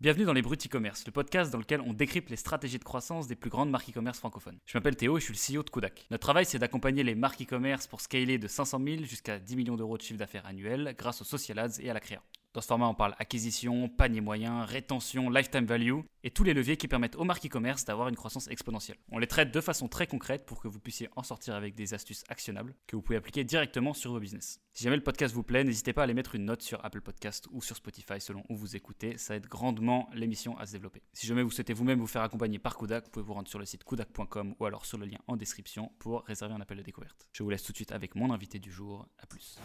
Bienvenue dans les Bruts e-commerce, le podcast dans lequel on décrypte les stratégies de croissance des plus grandes marques e-commerce francophones. Je m'appelle Théo et je suis le CEO de Kodak. Notre travail, c'est d'accompagner les marques e-commerce pour scaler de 500 000 jusqu'à 10 millions d'euros de chiffre d'affaires annuel grâce aux social ads et à la créa. Dans ce format, on parle acquisition, panier moyen, rétention, lifetime value et tous les leviers qui permettent aux marques e-commerce d'avoir une croissance exponentielle. On les traite de façon très concrète pour que vous puissiez en sortir avec des astuces actionnables que vous pouvez appliquer directement sur vos business. Si jamais le podcast vous plaît, n'hésitez pas à aller mettre une note sur Apple Podcast ou sur Spotify selon où vous écoutez, ça aide grandement l'émission à se développer. Si jamais vous souhaitez vous-même vous faire accompagner par Kudak, vous pouvez vous rendre sur le site kudak.com ou alors sur le lien en description pour réserver un appel de découverte. Je vous laisse tout de suite avec mon invité du jour. À plus.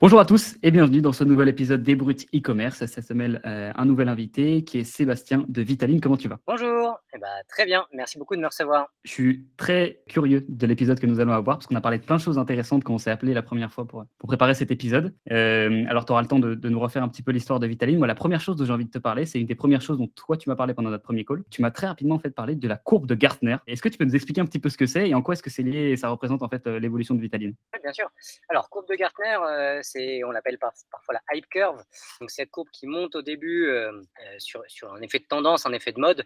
Bonjour à tous et bienvenue dans ce nouvel épisode des Brutes e-commerce. Cette semaine, euh, un nouvel invité qui est Sébastien de Vitaline. Comment tu vas? Bonjour, eh ben, très bien, merci beaucoup de me recevoir. Je suis très curieux de l'épisode que nous allons avoir parce qu'on a parlé de plein de choses intéressantes qu'on s'est appelé la première fois pour, pour préparer cet épisode. Euh, alors, tu auras le temps de, de, nous refaire un petit peu l'histoire de Vitaline. Moi, la première chose dont j'ai envie de te parler, c'est une des premières choses dont toi, tu m'as parlé pendant notre premier call. Tu m'as très rapidement fait parler de la courbe de Gartner. Est-ce que tu peux nous expliquer un petit peu ce que c'est et en quoi est-ce que c'est lié et ça représente en fait euh, l'évolution de Vitaline? Oui, Bien sûr. Alors, courbe de Gartner, c'est, on l'appelle parfois la hype curve. Donc, cette courbe qui monte au début euh, sur, sur, un effet de tendance, un effet de mode, euh,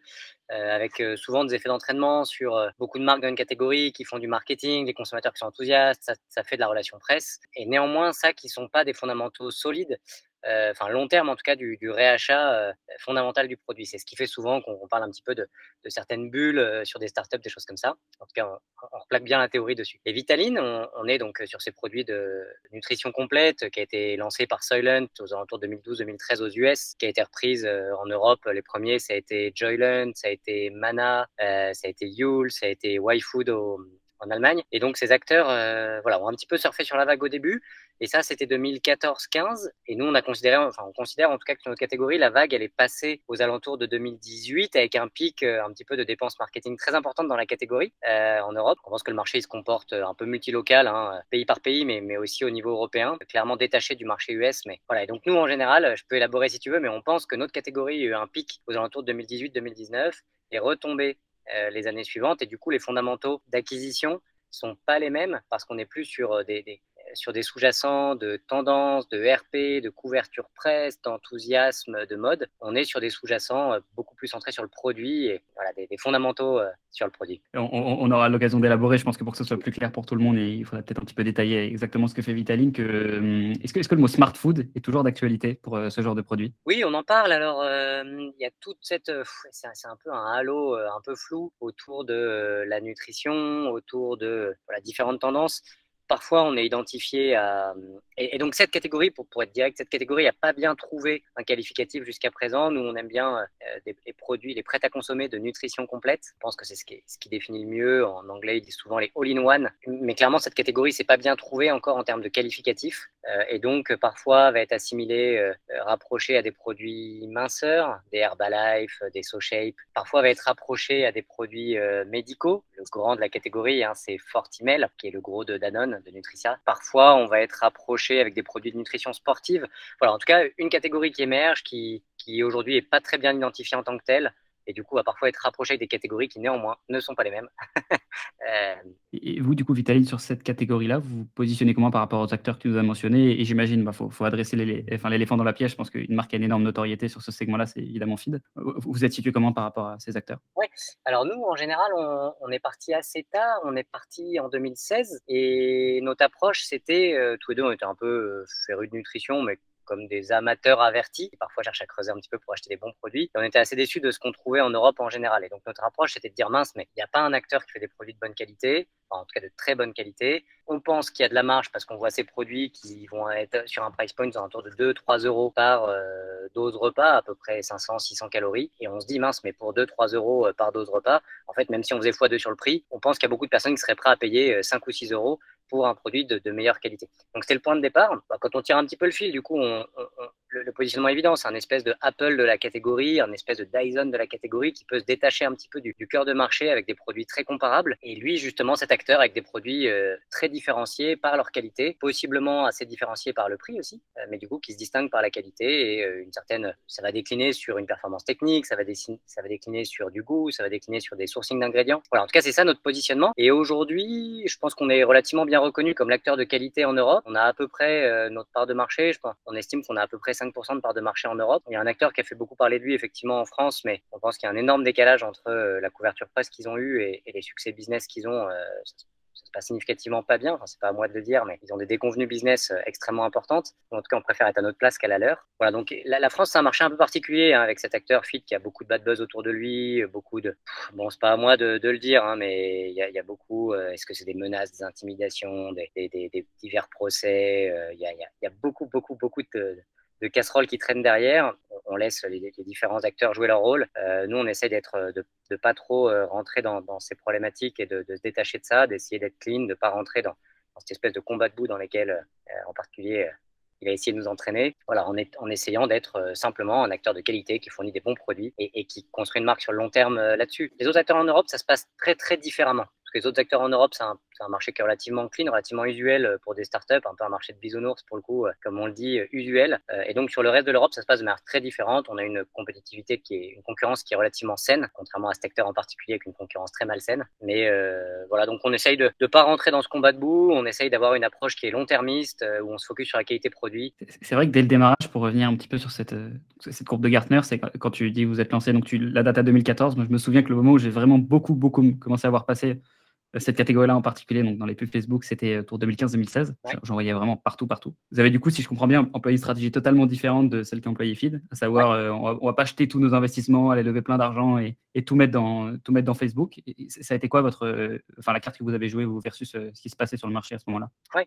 avec euh, souvent des effets d'entraînement sur beaucoup de marques dans une catégorie qui font du marketing, des consommateurs qui sont enthousiastes, ça, ça fait de la relation presse. Et néanmoins, ça qui sont pas des fondamentaux solides, euh, enfin long terme en tout cas du, réachat euh, fondamental du produit. C'est ce qui fait souvent qu'on parle un petit peu de, certaines bulles euh, sur des startups, des choses comme ça. En tout cas, on, on replaque bien la théorie dessus. Et Vitaline, on, est donc sur ces produits de nutrition complète qui a été lancé par Soylent aux alentours 2012-2013 aux US, qui a été reprise en Europe. Les premiers, ça a été Joyland, ça a été Mana, ça a été Yule, ça a été YFood au, en Allemagne. Et donc ces acteurs euh, voilà, ont un petit peu surfé sur la vague au début. Et ça, c'était 2014-15. Et nous, on a considéré, enfin, on considère en tout cas que notre catégorie, la vague, elle est passée aux alentours de 2018 avec un pic euh, un petit peu de dépenses marketing très importante dans la catégorie euh, en Europe. On pense que le marché il se comporte un peu multilocal, hein, pays par pays, mais, mais aussi au niveau européen, clairement détaché du marché US. Mais voilà. Et donc nous, en général, je peux élaborer si tu veux, mais on pense que notre catégorie a eu un pic aux alentours de 2018-2019 et retombé euh, les années suivantes. Et du coup, les fondamentaux d'acquisition sont pas les mêmes parce qu'on n'est plus sur des, des, sur des sous-jacents de tendance, de RP, de couverture presse, d'enthousiasme, de mode. On est sur des sous-jacents beaucoup plus centrés sur le produit et voilà, des, des fondamentaux sur le produit. On, on aura l'occasion d'élaborer, je pense que pour que ce soit plus clair pour tout le monde, et il faudra peut-être un petit peu détailler exactement ce que fait Vitaline. Que, est-ce, que, est-ce que le mot smart food est toujours d'actualité pour ce genre de produit? Oui, on en parle. Alors, euh, il y a toute cette. C'est, c'est un peu un halo un peu flou autour de la nutrition, autour de voilà, différentes tendances parfois on est identifié à... Et, donc cette catégorie, pour, être direct, cette catégorie n'a pas bien trouvé un qualificatif jusqu'à présent. Nous, on aime bien euh, les produits, les prêts à consommer de nutrition complète. Je pense que c'est ce qui, définit le mieux. En anglais, ils disent souvent les all-in-one. Mais clairement, cette catégorie, c'est pas bien trouvé encore en termes de qualificatif. Euh, et donc, parfois, va être assimilé, euh, rapproché à des produits minceurs, des Herbalife, des SoShape. Parfois, va être rapproché à des produits médicaux. Le grand de la catégorie, hein, c'est Fortimel, qui est le gros de Danone de Nutricia. Parfois, on va être rapproché avec des produits de nutrition sportive. Voilà, en tout cas, une catégorie qui émerge, qui, qui aujourd'hui est pas très bien identifiée en tant que telle, et du coup va parfois être rapproché avec des catégories qui néanmoins ne sont pas les mêmes. euh... Et vous, du coup, Vitaline, sur cette catégorie-là, vous vous positionnez comment par rapport aux acteurs que tu nous as mentionnés? Et j'imagine, il bah, faut, faut, adresser l'éléphant enfin, dans la pièce. Je pense qu'une marque a une énorme notoriété sur ce segment-là, c'est évidemment Feed. Vous êtes situé comment par rapport à ces acteurs? Oui, alors nous, en général, on, on, est parti assez tard. On est parti en 2016 et notre approche, c'était, euh, tous les deux, on était un peu euh, férus de nutrition, mais comme des amateurs avertis qui parfois cherchent à creuser un petit peu pour acheter des bons produits. Et on était assez déçus de ce qu'on trouvait en Europe en général. Et donc notre approche, c'était de dire mince, mais il n'y a pas un acteur qui fait des produits de bonne qualité, enfin, en tout cas de très bonne qualité. On pense qu'il y a de la marge parce qu'on voit ces produits qui vont être sur un price point autour de 2-3 euros par euh, dose repas, à peu près 500-600 calories. Et on se dit mince, mais pour 2-3 euros par dose repas, en fait, même si on faisait x2 sur le prix, on pense qu'il y a beaucoup de personnes qui seraient prêtes à payer 5 ou 6 euros pour un produit de, meilleure qualité. Donc c'était le point de départ. Quand on tire un petit peu le fil, du coup, on, le, positionnement est évident. C'est un espèce de Apple de la catégorie, un espèce de Dyson de la catégorie qui peut se détacher un petit peu du, cœur de marché avec des produits très comparables. Et lui, justement, cet acteur avec des produits euh, très différenciés par leur qualité, possiblement assez différenciés par le prix aussi, euh, mais du coup qui se distinguent par la qualité et euh, une certaine. Ça va décliner sur une performance technique, ça va, décliner sur du goût, ça va décliner sur des sourcings d'ingrédients. Voilà, en tout cas, c'est ça notre positionnement. Et aujourd'hui, je pense qu'on est relativement bien reconnu comme l'acteur de qualité en Europe. On a à peu près notre part de marché. Je pense, on estime qu'on a à peu près 5% de part de marché en Europe. Il y a un acteur qui a fait beaucoup parler de lui effectivement en France, mais on pense qu'il y a un énorme décalage entre la couverture presse qu'ils ont eue et, les succès business qu'ils ont pas significativement pas bien, enfin, c'est pas à moi de le dire, mais ils ont des déconvenues business euh, extrêmement importantes. En tout cas, on préfère être à notre place qu'à la leur. Voilà, donc la, France, c'est un marché un peu particulier hein, avec cet acteur Fit qui a beaucoup de bad buzz autour de lui, beaucoup de. Bon, c'est pas à moi de, le dire, hein, mais il y, a, beaucoup. Euh, est-ce que c'est des menaces, des intimidations, des, divers procès euh, Il y, a, beaucoup, beaucoup, beaucoup de, de casseroles qui traînent derrière. On laisse les, différents acteurs jouer leur rôle. Euh, nous, on essaie d'être, de, de pas trop euh, rentrer dans, ces problématiques et de, se détacher de ça, d'essayer d'être clean, de pas rentrer dans, cette espèce de combat de bout dans lequel, euh, en particulier, il a essayé de nous entraîner. Voilà, en, essayant d'être simplement un acteur de qualité qui fournit des bons produits et, et qui construit une marque sur le long terme là-dessus. Les autres acteurs en Europe, ça se passe très très différemment les autres acteurs en Europe, c'est un, marché qui est relativement clean, relativement usuel euh, pour des startups, un peu un marché de bisounours pour le coup, euh, comme on le dit, euh, usuel. Et donc sur le reste de l'Europe, ça se passe de manière très différente. On a une compétitivité qui est une concurrence qui est relativement saine, contrairement à cet acteur en particulier avec une concurrence très malsaine. Mais voilà, donc on essaye de ne pas rentrer dans ce combat de bout. On essaye d'avoir une approche qui est long-termiste, où on se focus sur la qualité produit. C'est vrai que dès le démarrage, pour revenir un petit peu sur cette, courbe de Gartner, c'est quand tu dis que vous êtes lancé, donc la date à 2014. Moi, je me souviens que le moment où j'ai vraiment beaucoup, beaucoup commencé à voir passer cette catégorie-là en particulier, donc dans les pubs Facebook, c'était autour 2015-2016. J'en voyais vraiment partout, partout. Vous avez du coup, si je comprends bien, employé une stratégie totalement différente de celle qu'employait Feed, à savoir, euh, on, va, va pas acheter tous nos investissements, aller lever plein d'argent et, tout mettre dans tout mettre dans Facebook. ça a été quoi votre, euh, enfin la carte que vous avez jouée versus euh, ce qui se passait sur le marché à ce moment-là? Ouais.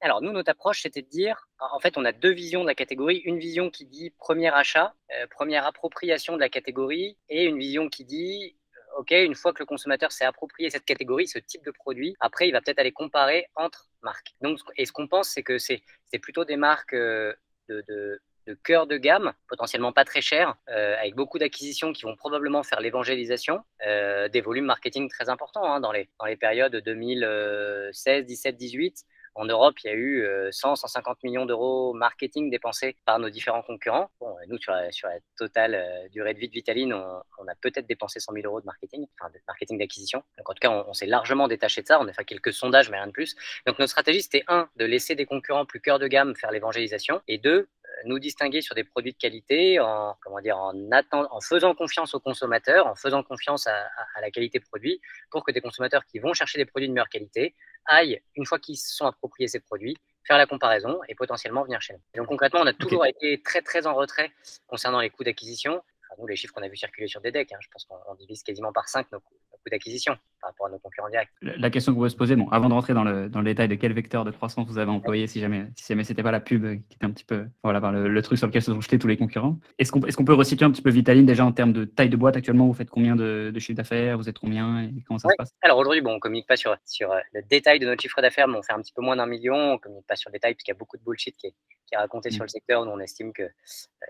alors nous, notre approche, c'était de dire, en fait, on a deux visions de la catégorie. Une vision qui dit premier achat, première appropriation de la catégorie, et une vision qui dit OK, une fois que le consommateur s'est approprié cette catégorie, ce type de produit, après, il va peut-être aller comparer entre marques. Donc, et ce qu'on pense, c'est que c'est plutôt des marques euh, de, cœur de gamme, potentiellement pas très chères, euh, avec beaucoup d'acquisitions qui vont probablement faire l'évangélisation, euh, des volumes marketing très importants hein, dans, les, dans les périodes 2016, 17, 18 en Europe, il y a eu 100, euh, 150 millions d'euros marketing dépensés par nos différents concurrents. Bon, nous, sur la, sur totale euh, durée de vie de Vitaline, on, a peut-être dépensé 100 000 euros de marketing, enfin de marketing d'acquisition. En tout cas, on, s'est largement détaché de ça. On a fait quelques sondages, mais rien de plus. Donc notre stratégie, c'était un, de laisser des concurrents plus cœur de gamme faire l'évangélisation, et deux, nous distinguer sur des produits de qualité en, comment dire, en, en faisant confiance aux consommateurs, en faisant confiance à, la qualité produit, pour que des consommateurs qui vont chercher des produits de meilleure qualité aillent, une fois qu'ils se sont appropriés ces produits, faire la comparaison et potentiellement venir chez nous. donc concrètement, on a toujours été très très en retrait concernant les coûts d'acquisition. nous, les chiffres qu'on a vu circuler sur des decks, hein, je pense qu'on divise quasiment par 5 nos coûts d'acquisition par rapport à nos concurrents directs. La question que vous se poser, bon, avant de rentrer dans le, dans le détail de quel vecteur de croissance vous avez employé, si jamais, si jamais c'était pas la pub qui était un petit peu, voilà, le, truc sur lequel se sont jetés tous les concurrents. Est-ce qu'on est qu'on peut resituer un petit peu Vitaline déjà en termes de taille de boîte actuellement? Vous faites combien de, de chiffre d'affaires? Vous êtes combien? Et comment ça se passe? Alors aujourd'hui, bon, on communique pas sur, sur euh, le détail de notre chiffre d'affaires, mais on fait un petit peu moins d'un million. On communique pas sur le détail puisqu'il y a beaucoup de bullshit qui est, qui est raconté sur mm. le secteur. Nous, on estime que euh,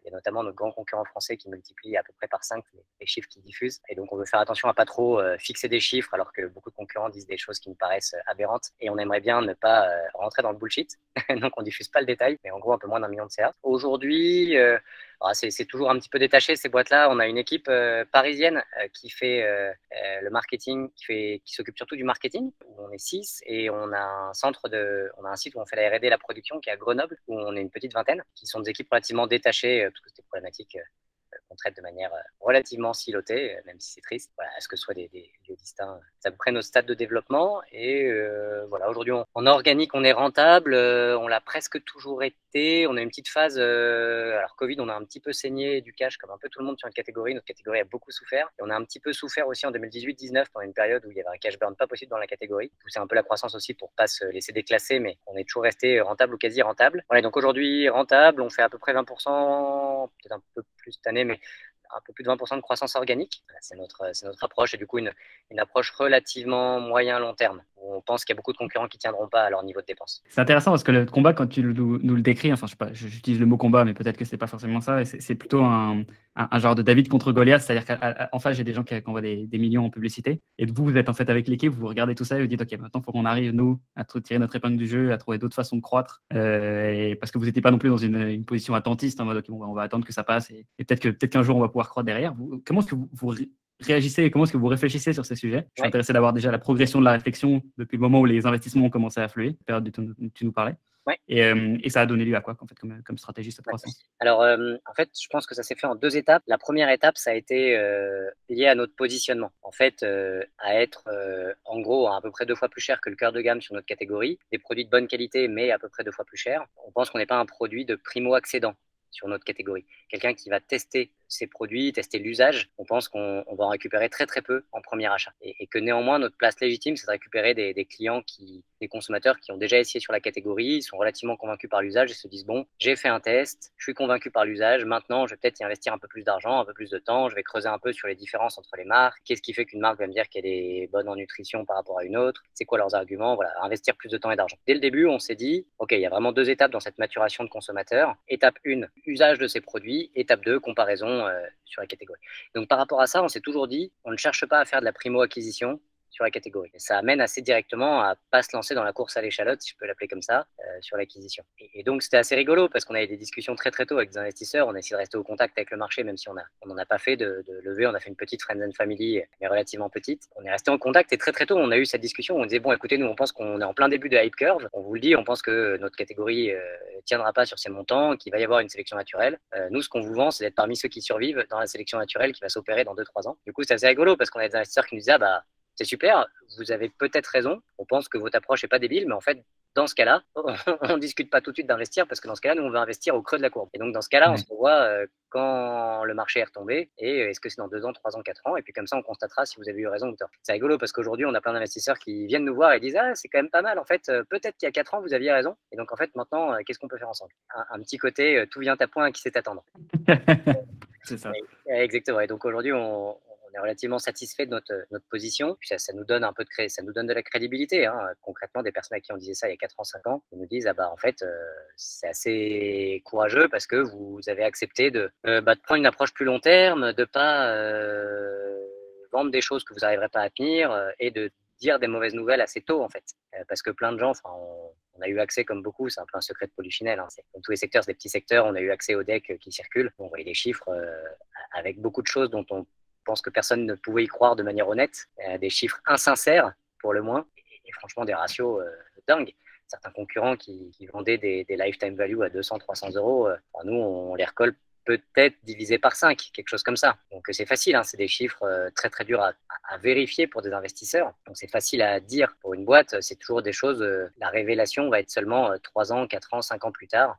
il y a notamment nos grands concurrents français qui multiplient à peu près par 5 les, chiffres qu'ils diffusent. Et donc, on veut faire attention à pas trop euh, fixer des chiffres alors que beaucoup de concurrents disent des choses qui nous paraissent euh, aberrantes. Et on aimerait bien ne pas rentrer dans le bullshit. donc, on diffuse pas le détail, mais en gros, un peu moins d'un million de CA. Aujourd'hui, ah, c'est toujours un petit peu détaché ces boîtes-là. On a une équipe parisienne qui fait le marketing, qui, qui s'occupe surtout du marketing, où on est 6 et on a un centre de, on a un site où on fait la R&D, la production, qui est à Grenoble, où on est une petite vingtaine, qui sont des équipes relativement détachées, euh, parce que c'était problématique euh, qu'on traite de manière euh, relativement silotée, même si c'est triste. Voilà, à ce que ce soit des, lieux distincts. Ça prend nos stades de développement. Et voilà, aujourd'hui, en organique, on est rentable. on l'a presque toujours été. On a une petite phase. alors, Covid, on a un petit peu saigné du cash, comme un peu tout le monde sur une catégorie. Notre catégorie a beaucoup souffert. On a un petit peu souffert aussi en 2018-19, pendant une période où il y avait un cash burn pas possible dans la catégorie. C'est un peu la croissance aussi pour pas se laisser déclasser, mais on est toujours resté rentable ou quasi rentable. Voilà, donc aujourd'hui, rentable, on fait à peu près 20%, peut-être un peu plus cette année, mais un peu plus de 20% de croissance organique. C'est notre, approche et du coup une, une approche relativement moyen-long terme. On pense qu'il y a beaucoup de concurrents qui tiendront pas à leur niveau de dépense. C'est intéressant parce que le combat, quand tu nous, le décris, enfin je sais pas, j'utilise le mot combat, mais peut-être que c'est pas forcément ça. C'est plutôt un, genre de David contre Goliath, c'est-à-dire qu'en face j'ai des gens qui, envoient des, millions en publicité et vous vous êtes en fait avec l'équipe, vous regardez tout ça et vous dites ok maintenant faut qu'on arrive nous à tirer notre épingle du jeu, à trouver d'autres façons de croître, euh, et parce que vous n'étiez pas non plus dans une, position attentiste en mode ok on va attendre que ça passe et, peut-être qu'un jour on va pouvoir croître derrière. comment est-ce que vous, réagissez et comment est-ce que vous réfléchissez sur ces sujets? Je suis intéressé d'avoir déjà la progression de la réflexion depuis le moment où les investissements ont commencé à affluer, période dont tu nous parlais. Et, ça a donné lieu à quoi en fait, comme, comme stratégie cette croissance? Alors en fait, je pense que ça s'est fait en deux étapes. La première étape, ça a été lié à notre positionnement. En fait, à être en gros à peu près deux fois plus cher que le cœur de gamme sur notre catégorie, des produits de bonne qualité mais à peu près deux fois plus cher. On pense qu'on n'est pas un produit de primo accédant sur notre catégorie. Quelqu'un qui va tester ces produits, tester l'usage, on pense qu'on va en récupérer très très peu en premier achat. Et, que néanmoins, notre place légitime, c'est de récupérer des, clients, qui, des consommateurs qui ont déjà essayé sur la catégorie, ils sont relativement convaincus par l'usage et se disent, bon, j'ai fait un test, je suis convaincu par l'usage, maintenant je vais peut-être y investir un peu plus d'argent, un peu plus de temps, je vais creuser un peu sur les différences entre les marques, qu'est-ce qui fait qu'une marque va me dire qu'elle est bonne en nutrition par rapport à une autre, c'est quoi leurs arguments, voilà, investir plus de temps et d'argent. Dès le début, on s'est dit, ok, il y a vraiment deux étapes dans cette maturation de consommateur. Étape 1, usage de ces produits. Étape 2, comparaison sur la catégorie. Donc par rapport à ça, on s'est toujours dit, on ne cherche pas à faire de la primo-acquisition, sur la catégorie. ça amène assez directement à pas se lancer dans la course à l'échalote, si je peux l'appeler comme ça, euh, sur l'acquisition. Et, donc c'était assez rigolo parce qu'on avait des discussions très très tôt avec des investisseurs. On a essayé de rester au contact avec le marché, même si on a on n'en a pas fait de, de lever. On a fait une petite friends and family, mais relativement petite. On est resté en contact et très très tôt on a eu cette discussion. On disait bon écoutez nous on pense qu'on est en plein début de hype curve. On vous le dit, on pense que notre catégorie euh, tiendra pas sur ces montants, qu'il va y avoir une sélection naturelle. Euh, nous ce qu'on vous vend c'est d'être parmi ceux qui survivent dans la sélection naturelle qui va s'opérer dans 2-3 ans. Du coup c'est assez rigolo parce qu'on a des investisseurs qui nous disaient ah, bah c'est super, vous avez peut-être raison, on pense que votre approche n'est pas débile, mais en fait, dans ce cas-là, on ne discute pas tout de suite d'investir parce que dans ce cas-là, nous, on veut investir au creux de la courbe. Et donc, dans ce cas-là, on se voit euh, quand le marché est retombé et est-ce que c'est dans deux ans, trois ans, quatre ans. Et puis, comme ça, on constatera si vous avez eu raison ou tort. C'est rigolo parce qu'aujourd'hui, on a plein d'investisseurs qui viennent nous voir et disent Ah, c'est quand même pas mal. En fait, euh, peut-être qu'il y a quatre ans, vous aviez raison. Et donc, en fait, maintenant, euh, qu'est-ce qu'on peut faire ensemble? Un, petit côté, tout vient à point, qui sait attendre. c'est ça. exactement. Et donc, aujourd'hui, on, relativement satisfait de notre, notre position. Puis ça, nous donne un peu de ça nous donne de la crédibilité. Hein. Concrètement, des personnes à qui on disait ça il y a 4 ans, 5 ans, ils nous disent ah bah en fait euh, c'est assez courageux parce que vous avez accepté de, euh, bah, prendre une approche plus long terme, de pas euh, vendre des choses que vous n'arriverez pas à tenir et de dire des mauvaises nouvelles assez tôt en fait. parce que plein de gens, enfin on, a eu accès comme beaucoup, c'est un peu un secret de polichinelle. Hein. Dans tous les secteurs, c'est des petits secteurs, on a eu accès aux decks qui circulent. On voyait les chiffres avec beaucoup de choses dont on pense que personne ne pouvait y croire de manière honnête. Euh, des chiffres insincères, pour le moins, et, franchement des ratios euh, dingues. Certains concurrents qui, vendaient des, lifetime value à 200, 300 euros, euh, nous, on les recolle peut-être divisé par 5, quelque chose comme ça. Donc c'est facile, hein, c'est des chiffres très très durs à, vérifier pour des investisseurs. Donc c'est facile à dire pour une boîte, c'est toujours des choses, la révélation va être seulement 3 ans, 4 ans, 5 ans plus tard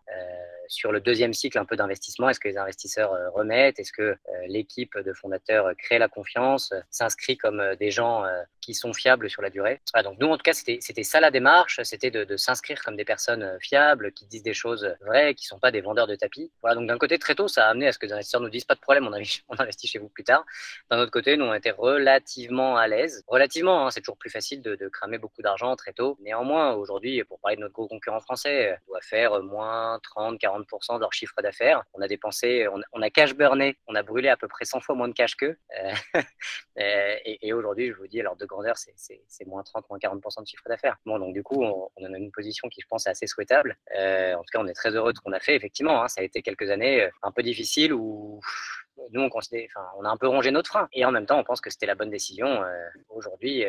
sur le deuxième cycle un peu d'investissement Est-ce que les investisseurs euh, remettent? Est-ce que euh, l'équipe de fondateurs crée la confiance, s'inscrit comme euh, des gens qui sont fiables sur la durée? Donc nous, en tout cas, c'était ça la démarche, c'était de, s'inscrire comme des personnes fiables, qui disent des choses vraies, qui sont pas des vendeurs de tapis. Voilà, donc d'un côté, très tôt, ça a amené à ce que les investisseurs nous disent pas de problème, on, on investit chez vous plus tard. D'un autre côté, nous, on était relativement à l'aise. Relativement, hein, c'est toujours plus facile de, de cramer beaucoup d'argent très tôt. Néanmoins, aujourd'hui, pour parler de notre gros concurrent français, on doit faire moins 30, 40 de leur chiffre d'affaires. On a dépensé, on, a cash burné, on a brûlé à peu près 100 fois moins de cash qu'eux. Euh, euh, et, aujourd'hui, je vous dis, l'ordre de grandeur, c'est moins 30, moins 40% de chiffre d'affaires. Bon, donc du coup, on, on, a une position qui, je pense, est assez souhaitable. Euh, en tout cas, on est très heureux de ce qu'on a fait. Effectivement, hein, ça a été quelques années un peu difficiles où nous, on, on a un peu rongé notre frein. Et en même temps, on pense que c'était la bonne décision. Aujourd'hui,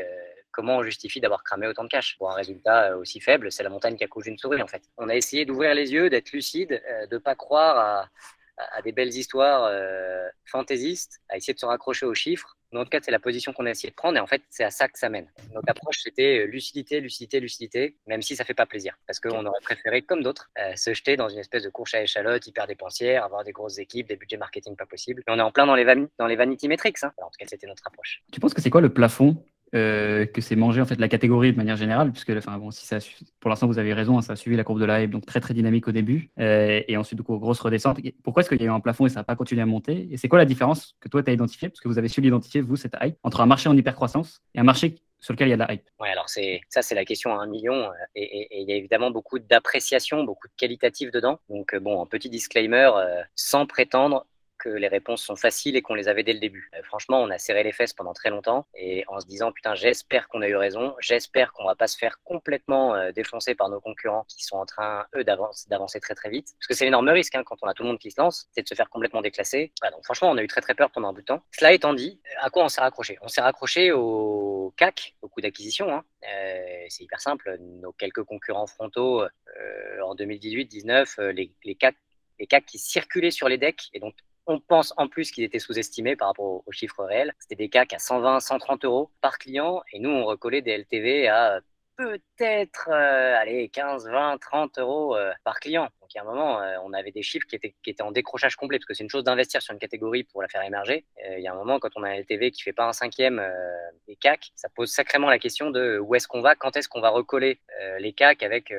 comment on justifie d'avoir cramé autant de cash? Pour un résultat euh, aussi faible C'est la montagne qui accouche une souris en fait. On a essayé d'ouvrir les yeux, d'être lucide, euh, de pas croire à, des belles histoires euh, fantaisistes, à essayer de se raccrocher aux chiffres. Dans notre cas, c'est la position qu'on a essayé de prendre et en fait, c'est à ça que ça mène. Notre approche, c'était lucidité, lucidité, lucidité, même si ça fait pas plaisir. Parce qu'on aurait préféré, comme d'autres, se jeter dans une espèce de course à échalote hyper dépensière, avoir des grosses équipes, des budgets marketing pas possibles. Et on est en plein dans les, dans les vanity metrics. Hein. en tout cas, c'était notre approche. Tu penses que c'est quoi le plafond euh, que c'est manger en fait la catégorie de manière générale, puisque enfin, bon, si pour l'instant vous avez raison, hein, ça a suivi la courbe de la hype, donc très très dynamique au début, euh, et ensuite du coup grosse redescente. Pourquoi est-ce qu'il y a eu un plafond et ça n'a pas continué à monter? Et c'est quoi la différence que toi tu as identifié, parce que vous avez su l'identifier vous cette hype entre un marché en hypercroissance et un marché sur lequel il y a de la hype Ouais, alors c'est ça, c'est la question à un million, euh, et, il y a évidemment beaucoup d'appréciation, beaucoup de qualitatif dedans. Donc bon, un petit disclaimer, sans prétendre que les réponses sont faciles et qu'on les avait dès le début. Euh, franchement, on a serré les fesses pendant très longtemps et en se disant putain, j'espère qu'on a eu raison, j'espère qu'on va pas se faire complètement euh, défoncer par nos concurrents qui sont en train eux d'avancer très très vite. Parce que c'est l'énorme risque hein, quand on a tout le monde qui se lance, c'est de se faire complètement déclasser. donc franchement, on a eu très très peur pendant un bout de temps. Cela étant dit, à quoi on s'est raccroché? On s'est raccroché au CAC, au coût d'acquisition. Hein. Euh, c'est hyper simple. Nos quelques concurrents frontaux en 2018-19, les, les CAC les CAC qui circulaient sur les decks et donc on pense en plus qu'ils étaient sous-estimés par rapport aux, chiffres réels. C'était des CAC à 120, 130 euros par client et nous, on recollait des LTV à peut-être euh, allez, 15, 20, 30 euros euh, par client. Donc, il y a un moment, euh, on avait des chiffres qui étaient, qui étaient en décrochage complet, parce que c'est une chose d'investir sur une catégorie pour la faire émerger. il y a un moment, quand on a un LTV qui fait pas un cinquième des CAC, ça pose sacrément la question de où est-ce qu'on va, quand est-ce qu'on va recoller les CAC avec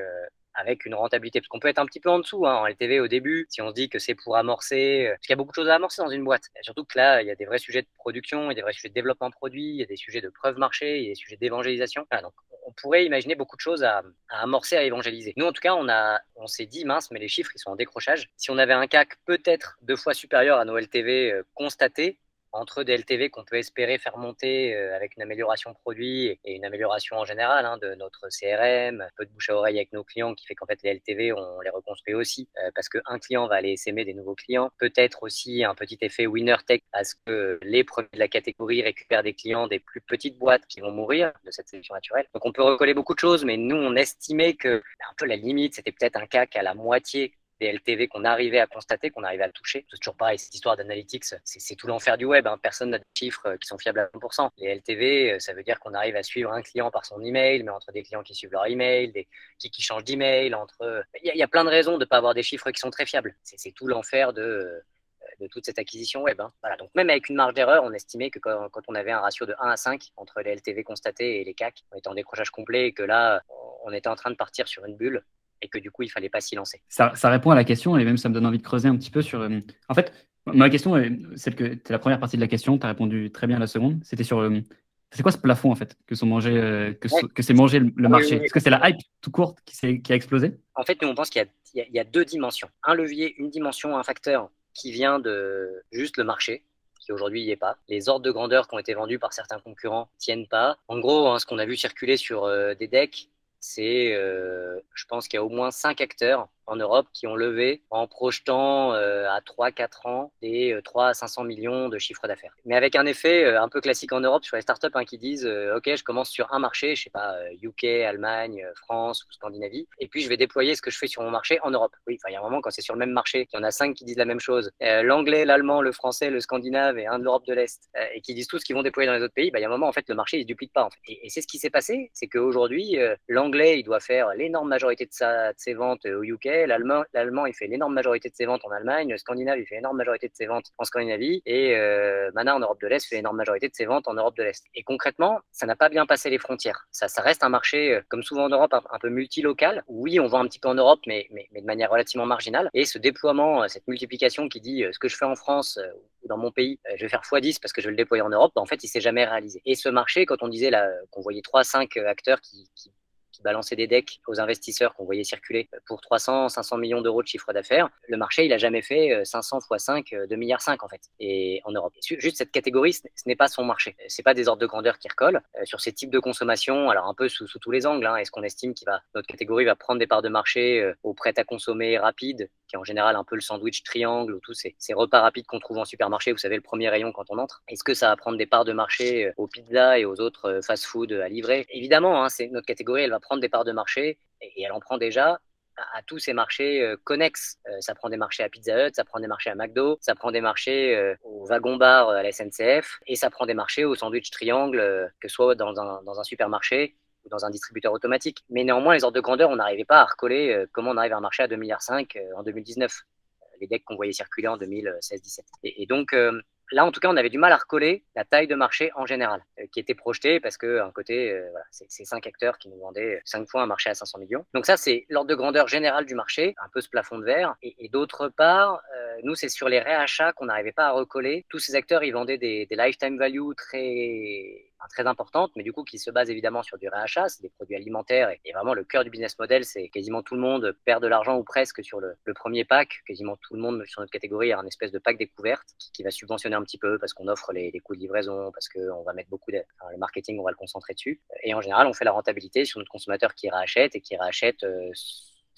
avec une rentabilité. Parce qu'on peut être un petit peu en dessous hein, en LTV au début, si on se dit que c'est pour amorcer, euh, parce qu'il y a beaucoup de choses à amorcer dans une boîte. surtout que là, il y a des vrais sujets de production, il y a des vrais sujets de développement produit, il y a des sujets de preuve marché, il y a des sujets d'évangélisation. donc on pourrait imaginer beaucoup de choses à, amorcer, à évangéliser. Nous, en tout cas, on, a, on s'est dit, mince, mais les chiffres, ils sont en décrochage. Si on avait un CAC peut-être deux fois supérieur à nos LTV euh, constatés, entre des LTV qu'on peut espérer faire monter euh, avec une amélioration produit et une amélioration en général hein, de notre CRM, un peu de bouche à oreille avec nos clients qui fait qu'en fait les LTV on les reconstruit aussi euh, parce qu'un client va aller s'aimer des nouveaux clients. Peut-être aussi un petit effet winner tech à ce que les premiers de la catégorie récupèrent des clients des plus petites boîtes qui vont mourir de cette sélection naturelle. Donc on peut recoller beaucoup de choses, mais nous on estimait que un peu la limite c'était peut-être un cas qu'à la moitié des LTV qu'on arrivait à constater, qu'on arrivait à toucher. C'est toujours pareil, cette histoire d'analytics, c'est tout l'enfer du web. Hein. Personne n'a de chiffres euh, qui sont fiables à 100%. Les LTV, euh, ça veut dire qu'on arrive à suivre un client par son email, mais entre des clients qui suivent leur email, des qui, qui changent d'email, entre. Il y, a plein de raisons de ne pas avoir des chiffres qui sont très fiables. C'est tout l'enfer de toute cette acquisition web. Hein. Voilà, donc même avec une marge d'erreur, on estimait que quand, on avait un ratio de 1 à 5 entre les LTV constatés et les CAC, on était en décrochage complet et que là, on était en train de partir sur une bulle et que du coup, il fallait pas s'y lancer. Ça, répond à la question et même ça me donne envie de creuser un petit peu sur. Euh, en fait, ma question, celle que c'est la première partie de la question, tu as répondu très bien à la seconde. C'était sur. Euh, c'est quoi ce plafond en fait que sont mangés, euh, que, c'est mangé le, marché? Est-ce que c'est la hype tout courte qui, qui a explosé En fait, nous on pense qu'il y, y, a deux dimensions. Un levier, une dimension, un facteur qui vient de juste le marché, qui aujourd'hui n'y est pas. Les ordres de grandeur qui ont été vendus par certains concurrents tiennent pas. En gros, hein, ce qu'on a vu circuler sur des decks, c'est, euh, je pense qu'il y a au moins cinq acteurs en Europe qui ont levé en projetant euh, à 3-4 ans des 3 euh, à 500 millions de chiffres d'affaires. Mais avec un effet euh, un peu classique en Europe sur les startups hein, qui disent OK, je commence sur un marché, je sais pas, UK, Allemagne, France ou Scandinavie, et puis je vais déployer ce que je fais sur mon marché en Europe. Oui, il y a un moment quand c'est sur le même marché, qu'il y en a cinq qui disent la même chose, l'anglais, l'allemand, le français, le scandinave et un de l'Europe de l'Est, et qui disent tous qu'ils vont déployer dans les autres pays, bah, il y a un moment en fait le marché il se duplique pas. Fait. Et, c'est ce qui s'est passé, c'est qu'aujourd'hui l'anglais il doit faire l'énorme majorité de, sa, de ses ventes au UK, l'allemand il fait l'énorme majorité de ses ventes en Allemagne, le Scandinave, il fait l'énorme majorité de ses ventes en Scandinavie, et euh, Mana en Europe de l'Est fait l'énorme majorité de ses ventes en Europe de l'Est. Et concrètement, ça n'a pas bien passé les frontières. Ça, reste un marché, euh, comme souvent en Europe, un, peu multilocal. Oui, on vend un petit peu en Europe, mais, de manière relativement marginale. Et ce déploiement, euh, cette multiplication qui dit ce que je fais en France ou dans mon pays, je vais faire x10 parce que je vais le déployer en Europe, bah, en fait, il s'est jamais réalisé. Et ce marché, quand on disait qu'on voyait 3-5 acteurs qui balancer des decks aux investisseurs qu'on voyait circuler pour 300, 500 millions d'euros de chiffre d'affaires. Le marché, il a jamais fait 500 x 5, 2 milliards 5 en fait. Et en Europe, juste cette catégorie, ce n'est pas son marché. C'est pas des ordres de grandeur qui recollent euh, sur ces types de consommation. Alors un peu sous, tous les angles. Hein. Est-ce qu'on estime va notre catégorie va prendre des parts de marché euh, au prêt à consommer rapide, qui est en général un peu le sandwich triangle ou tous ces, repas rapides qu'on trouve en supermarché. Vous savez le premier rayon quand on entre. Est-ce que ça va prendre des parts de marché euh, aux pizzas et aux autres fast-food à livrer? Évidemment, hein, c'est notre catégorie, elle va prendre des parts de marché et elle en prend déjà à, tous ces marchés euh, connexes. Euh, ça prend des marchés à Pizza Hut, ça prend des marchés à McDo, ça prend des marchés euh, au wagon-bar à la SNCF et ça prend des marchés au sandwich triangle, que ce soit dans un supermarché ou dans un distributeur automatique. Mais néanmoins, les ordres de grandeur, on n'arrivait pas à recoller comment on arrive à un marché à 2,5 milliards en 2019. Les decks qu'on voyait circuler en 2016-17. Et, donc, Là, en tout cas, on avait du mal à recoller la taille de marché en général, euh, qui était projetée parce que un côté, euh, voilà, c'est cinq acteurs qui nous vendaient cinq fois un marché à 500 millions. Donc ça, c'est l'ordre de grandeur générale du marché, un peu ce plafond de verre. Et, d'autre part, euh, nous, c'est sur les réachats qu'on n'arrivait pas à recoller. Tous ces acteurs, ils vendaient des, des lifetime value très très importante, mais du coup qui se base évidemment sur du réachat, c'est des produits alimentaires et, vraiment le cœur du business model, c'est quasiment tout le monde perd de l'argent ou presque sur le, premier pack, quasiment tout le monde sur notre catégorie a un espèce de pack découverte qui, va subventionner un petit peu parce qu'on offre les, coûts de livraison, parce qu'on va mettre beaucoup de le marketing, on va le concentrer dessus. Et en général, on fait la rentabilité sur notre consommateur qui réachète et qui réachète euh,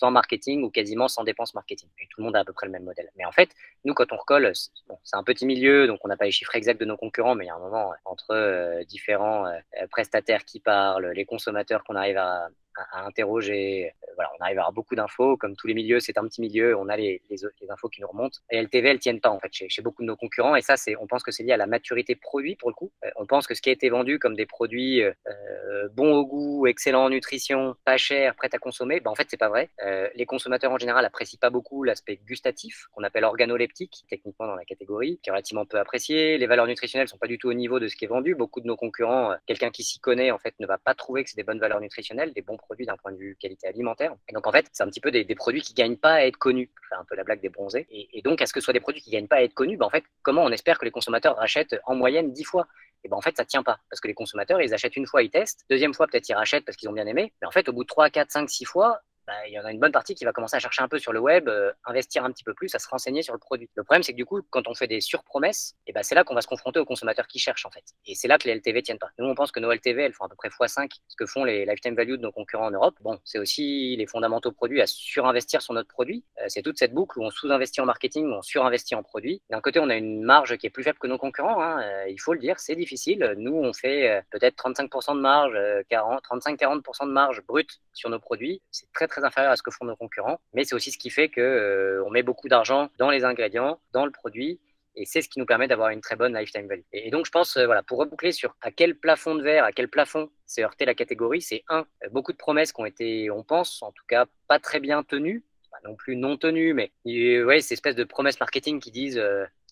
sans marketing ou quasiment sans dépenses marketing. Et tout le monde a à peu près le même modèle. Mais en fait, nous, quand on recolle, c'est un petit milieu, donc on n'a pas les chiffres exacts de nos concurrents, mais il y a un moment entre euh, différents euh, prestataires qui parlent, les consommateurs qu'on arrive à, à, interroger. Euh, voilà, on arrive à avoir beaucoup d'infos. Comme tous les milieux, c'est un petit milieu, on a les, infos qui nous remontent. Et LTV, elles tiennent pas en fait chez, beaucoup de nos concurrents. Et ça, on pense que c'est lié à la maturité produit pour le coup. Euh, on pense que ce qui a été vendu comme des produits euh, bons au goût, excellents en nutrition, pas chers, prêts à consommer, ben, en fait, c'est pas vrai. les consommateurs en général apprécient pas beaucoup l'aspect gustatif, qu'on appelle organoleptique, techniquement dans la catégorie, qui est relativement peu apprécié. Les valeurs nutritionnelles sont pas du tout au niveau de ce qui est vendu. Beaucoup de nos concurrents, quelqu'un qui s'y connaît, en fait, ne va pas trouver que c'est des bonnes valeurs nutritionnelles, des bons produits d'un point de vue qualité alimentaire. Et donc en fait, c'est un petit peu des, produits qui gagnent pas à être connus. Je un peu la blague des bronzés. Et, donc, est-ce que ce soit des produits qui gagnent pas à être connus? Ben, En fait, comment on espère que les consommateurs rachètent en moyenne 10 fois? Et ben en fait ça tient pas parce que les consommateurs ils achètent une fois ils testent deuxième fois peut-être ils rachètent parce qu'ils ont bien aimé mais en fait au bout de 3 4 5 6 fois bah, il y en a une bonne partie qui va commencer à chercher un peu sur le web, euh, investir un petit peu plus, à se renseigner sur le produit. Le problème, c'est que du coup, quand on fait des surpromesses, et ben c'est là qu'on va se confronter aux consommateurs qui cherchent en fait. Et c'est là que les LTV tiennent pas. Nous, on pense que nos LTV, elles font à peu près x5 ce que font les lifetime value de nos concurrents en Europe. Bon, c'est aussi les fondamentaux produits à surinvestir sur notre produit. Euh, c'est toute cette boucle où on sous-investit en marketing, où on surinvestit en produit. D'un côté, on a une marge qui est plus faible que nos concurrents. Hein, euh, il faut le dire, c'est difficile. Nous, on fait peut-être 35% de marge, 35-40% de marge brute sur nos produits. C'est très très inférieur à ce que font nos concurrents, mais c'est aussi ce qui fait que euh, on met beaucoup d'argent dans les ingrédients, dans le produit, et c'est ce qui nous permet d'avoir une très bonne lifetime value. Et, donc je pense, euh, voilà, pour reboucler sur à quel plafond de verre, à quel plafond s'est heurté la catégorie, c'est un, euh, beaucoup de promesses qui ont été, on pense, en tout cas pas très bien tenues, pas non plus non tenues, mais ouais, ces espèces de promesses marketing qui disent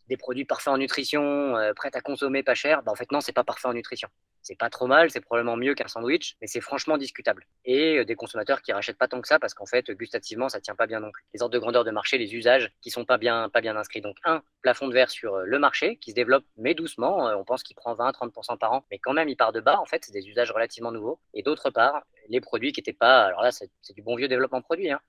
des produits parfaits en nutrition, prêts à consommer pas cher, bah, en fait non, c'est pas parfait en nutrition c'est pas trop mal, c'est probablement mieux qu'un sandwich, mais c'est franchement discutable. Et euh, des consommateurs qui rachètent pas tant que ça parce qu'en fait, gustativement, ça tient pas bien non plus. Les ordres de grandeur de marché, les usages qui sont pas bien, inscrits. Donc, un, plafond de verre sur euh, le marché qui se développe, mais doucement. Euh, on pense qu'il prend 20-30% par an, mais quand même, il part de bas. En fait, c'est des usages relativement nouveaux. Et d'autre part, les produits qui n'étaient pas, alors là, c'est du bon vieux développement produit, hein,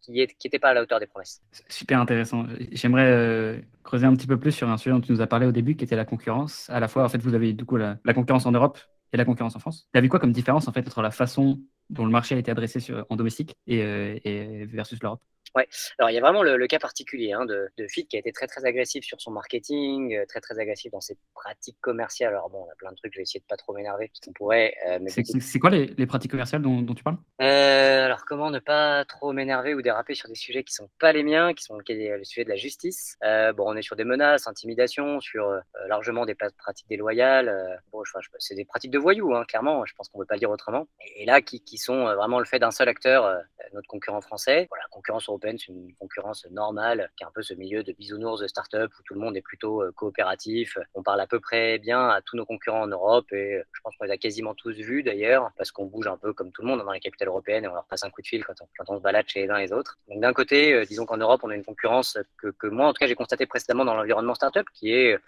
qui n'était pas à la hauteur des promesses. Super intéressant. J'aimerais euh, creuser un petit peu plus sur un sujet dont tu nous as parlé au début, qui était la concurrence. À la fois, en fait, vous avez du coup la, concurrence en Europe et la concurrence en France. Tu as vu quoi comme différence en fait entre la façon dont le marché a été adressé en domestique et, euh, et versus l'Europe? Ouais, alors il y a vraiment le, cas particulier hein, de, de Fit qui a été très très agressif sur son marketing, euh, très très agressif dans ses pratiques commerciales. Alors bon, on a plein de trucs, je vais essayer de pas trop m'énerver parce qu'on pourrait. Euh, c'est quoi les, les, pratiques commerciales dont, dont tu parles? Euh, Alors comment ne pas trop m'énerver ou déraper sur des sujets qui sont pas les miens, qui sont le sujet de la justice? Euh, bon, on est sur des menaces, intimidations, sur largement des pratiques déloyales. bon, c'est des pratiques de voyous, hein, clairement. Je pense qu'on peut pas le dire autrement. Et, là, qui, qui sont vraiment le fait d'un seul acteur, notre concurrent français. Voilà, concurrence européenne, c'est une concurrence normale, qui est un peu ce milieu de bisounours de start-up où tout le monde est plutôt euh, coopératif. On parle à peu près bien à tous nos concurrents en Europe et je pense qu'on les a quasiment tous vus d'ailleurs, parce qu'on bouge un peu comme tout le monde dans les capitales européennes et on leur passe un coup de fil quand on, quand on se balade chez les uns et les autres. Donc d'un côté, euh, disons qu'en Europe, on a une concurrence que, que moi, en tout cas, j'ai constaté précédemment dans l'environnement start-up, qui est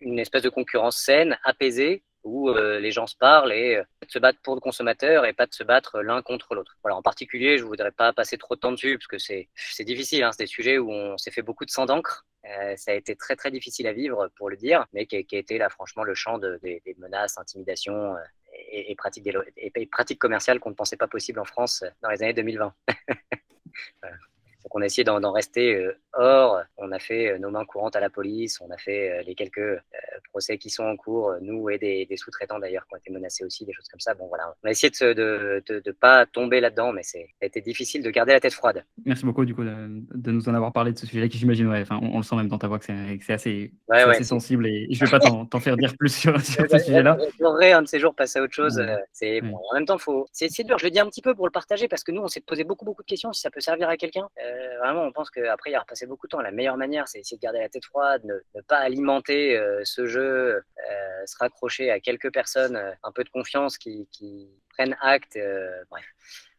une espèce de concurrence saine, apaisée, où euh, les gens se parlent et euh, se battent pour le consommateur et pas de se battre l'un contre l'autre. En particulier, je voudrais pas passer trop de temps dessus parce que c'est difficile. Hein, c'est des sujets où on s'est fait beaucoup de sang d'encre. Euh, ça a été très très difficile à vivre pour le dire, mais qui, a été là franchement le champ de, des, menaces, intimidations et, pratiques commerciales qu'on ne pensait pas possible en France dans les années 2020. voilà. Donc on a essayé d'en rester euh, hors. On a fait euh, nos mains courantes à la police. On a fait euh, les quelques procès qui sont en cours, nous et des, sous-traitants d'ailleurs qui ont été menacés aussi, des choses comme ça. Bon voilà, on a essayé de ne de, pas tomber là-dedans, mais été difficile de garder la tête froide. Merci beaucoup du coup de, nous en avoir parlé de ce sujet qui j'imagine, enfin, on, le sent même dans ta voix que c'est assez, assez sensible et je vais pas t'en faire dire plus sur, ce sujet-là. J'aurais un de ces jours passer à autre chose. C'est bon, en même temps, faut. C'est dur. Je le dis un petit peu pour le partager parce que nous, on s'est posé beaucoup beaucoup de questions si ça peut servir à quelqu'un. Euh, vraiment, on pense qu'après y avoir passé beaucoup de temps, la meilleure manière, c'est essayer de garder la tête froide, ne, pas alimenter euh, ce jeu, euh, se raccrocher à quelques personnes, un peu de confiance qui, qui prennent acte. bref,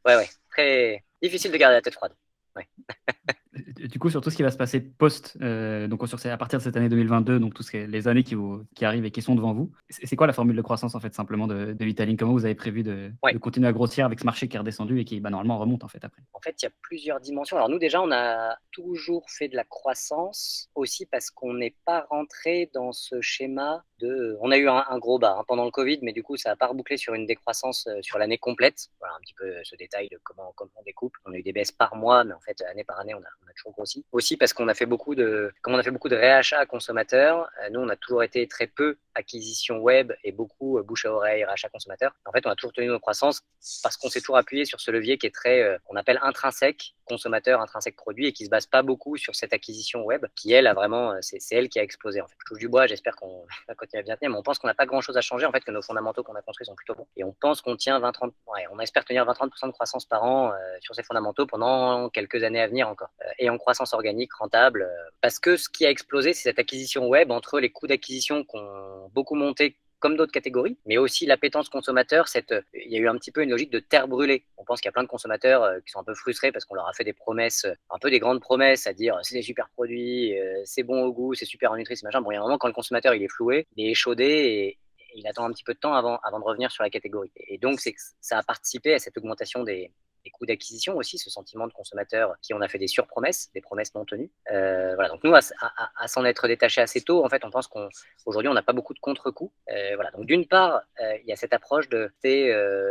ouais, ouais, très difficile de garder la tête froide. Ouais. Du coup, sur tout ce qui va se passer post, euh, donc sur, à partir de cette année 2022, donc toutes les années qui, qui, arrivent et qui sont devant vous, c'est quoi la formule de croissance en fait simplement de, de Vitaling Comment vous avez prévu de, continuer à grossir avec ce marché qui est redescendu et qui bah, normalement remonte en fait après? En fait, il y a plusieurs dimensions. Alors nous déjà, on a toujours fait de la croissance aussi parce qu'on n'est pas rentré dans ce schéma de. On a eu un, gros bas hein, pendant le Covid, mais du coup, ça n'a pas rebouclé sur une décroissance euh, sur l'année complète. Voilà un petit peu ce détail de comment, comment on découpe. On a eu des baisses par mois, mais en fait, année par année, on a, on a grossi. Aussi parce qu'on a fait beaucoup de, comme on a fait beaucoup de réachats consommateurs, euh, nous, on a toujours été très peu acquisition web et beaucoup euh, bouche à oreille, rachat consommateur. En fait, on a toujours tenu nos croissances parce qu'on s'est toujours appuyé sur ce levier qui est très, on appelle intrinsèque, consommateur, intrinsèque produit, et qui se base pas beaucoup sur cette acquisition web, qui elle a vraiment, c'est elle qui a explosé. En fait, je touche du bois, j'espère qu'on va continuer à bien tenir, mais on pense qu'on n'a pas grand chose à changer, en fait, que nos fondamentaux qu'on a construits sont plutôt bons. Et on pense qu'on tient 20-30, ouais, on espère tenir 20-30% de croissance par an euh, sur ces fondamentaux pendant quelques années à venir encore. Euh, et en croissance organique, rentable, euh, parce que ce qui a explosé, c'est cette acquisition web entre les coûts d'acquisition qui ont beaucoup monté comme d'autres catégories, mais aussi l'appétence consommateur. Cette, il y a eu un petit peu une logique de terre brûlée. On pense qu'il y a plein de consommateurs euh, qui sont un peu frustrés parce qu'on leur a fait des promesses, euh, un peu des grandes promesses, à dire c'est des super produits, euh, c'est bon au goût, c'est super en nutrition, machin. Bon, il y a un moment quand le consommateur il est floué, il est échaudé et, il attend un petit peu de temps avant, de revenir sur la catégorie. Et donc, ça a participé à cette augmentation des, des coûts d'acquisition aussi, ce sentiment de consommateur qui on a fait des surpromesses, des promesses non tenues. Euh, voilà, donc nous, à, s'en être détaché assez tôt, en fait, on pense qu'aujourd'hui, on n'a pas beaucoup de contre-coups. Euh, voilà, donc d'une part, euh, il y a cette approche de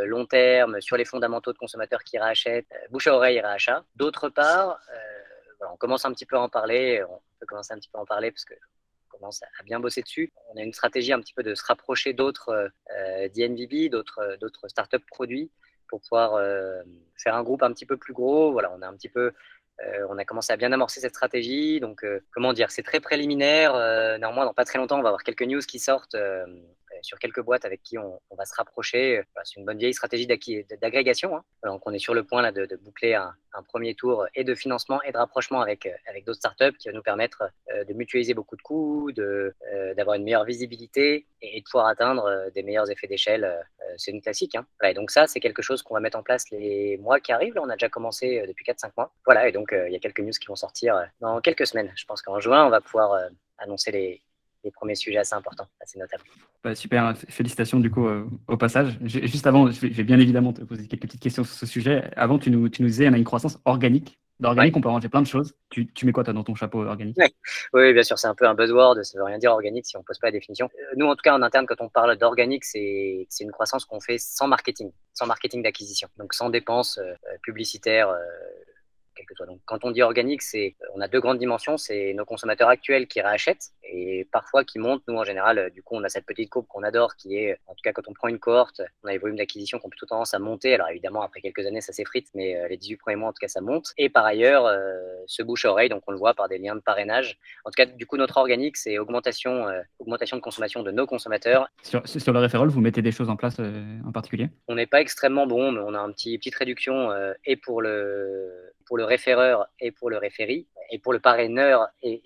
long terme sur les fondamentaux de consommateurs qui rachètent, bouche à oreille et rachat. D'autre part, on commence un petit peu à en parler, on peut commencer un petit peu à en parler parce que commence à bien bosser dessus. On a une stratégie un petit peu de se rapprocher d'autres euh, d'autres d'autres startups produits pour pouvoir euh, faire un groupe un petit peu plus gros. Voilà, on a euh, commencé à bien amorcer cette stratégie. Donc, euh, comment dire, c'est très préliminaire. néanmoins, dans pas très longtemps, on va avoir quelques news qui sortent sur quelques boîtes avec qui on, va se rapprocher. c'est une bonne vieille stratégie d'agrégation. Hein. Donc, on est sur le point de, boucler un, premier tour et de financement et de rapprochement avec, d'autres startups qui va nous permettre de mutualiser beaucoup de coûts, d'avoir une meilleure visibilité et, de pouvoir atteindre des meilleurs effets d'échelle c'est une classique. Hein. et donc ça, c'est quelque chose qu'on va mettre en place les mois qui arrivent. Là, on a déjà commencé euh, depuis 4-5 mois. Voilà, et donc euh, il y a quelques news qui vont sortir dans quelques semaines. Je pense qu'en juin, on va pouvoir annoncer les, premiers sujets assez importants, assez notables. Bah, super, félicitations du coup au passage. Juste avant, je vais, bien évidemment te poser quelques petites questions sur ce sujet. Avant, tu nous, tu nous disais, on a une croissance organique D'organique, on peut ranger plein de choses. Tu, tu, mets quoi, toi, dans ton chapeau organique? Oui, bien sûr, c'est un peu un buzzword. Ça veut rien dire organique si on pose pas la définition. Euh, nous, en tout cas, en interne, quand on parle d'organique, c'est une croissance qu'on fait sans marketing, sans marketing d'acquisition. Donc, sans dépenses euh, publicitaires. Euh, que soit. Donc, quand on dit organique, c'est, on a deux grandes dimensions. C'est nos consommateurs actuels qui rachètent et parfois qui montent. Nous, en général, euh, du coup, on a cette petite courbe qu'on adore qui est, en tout cas, quand on prend une cohorte, on a des volumes d'acquisition qui ont plutôt tendance à monter. Alors, évidemment, après quelques années, ça s'effrite, mais euh, les 18 premiers mois, en tout cas, ça monte. Et par ailleurs, euh, ce bouche-oreille, donc on le voit par des liens de parrainage. En tout cas, du coup, notre organique, c'est augmentation, augmentation de consommation de nos consommateurs. Sur, sur le référol, vous mettez des choses en place en particulier? On n'est pas extrêmement bon, mais on a un petit petite réduction et pour le pour le référeur et pour le référi, et pour le parraineur et,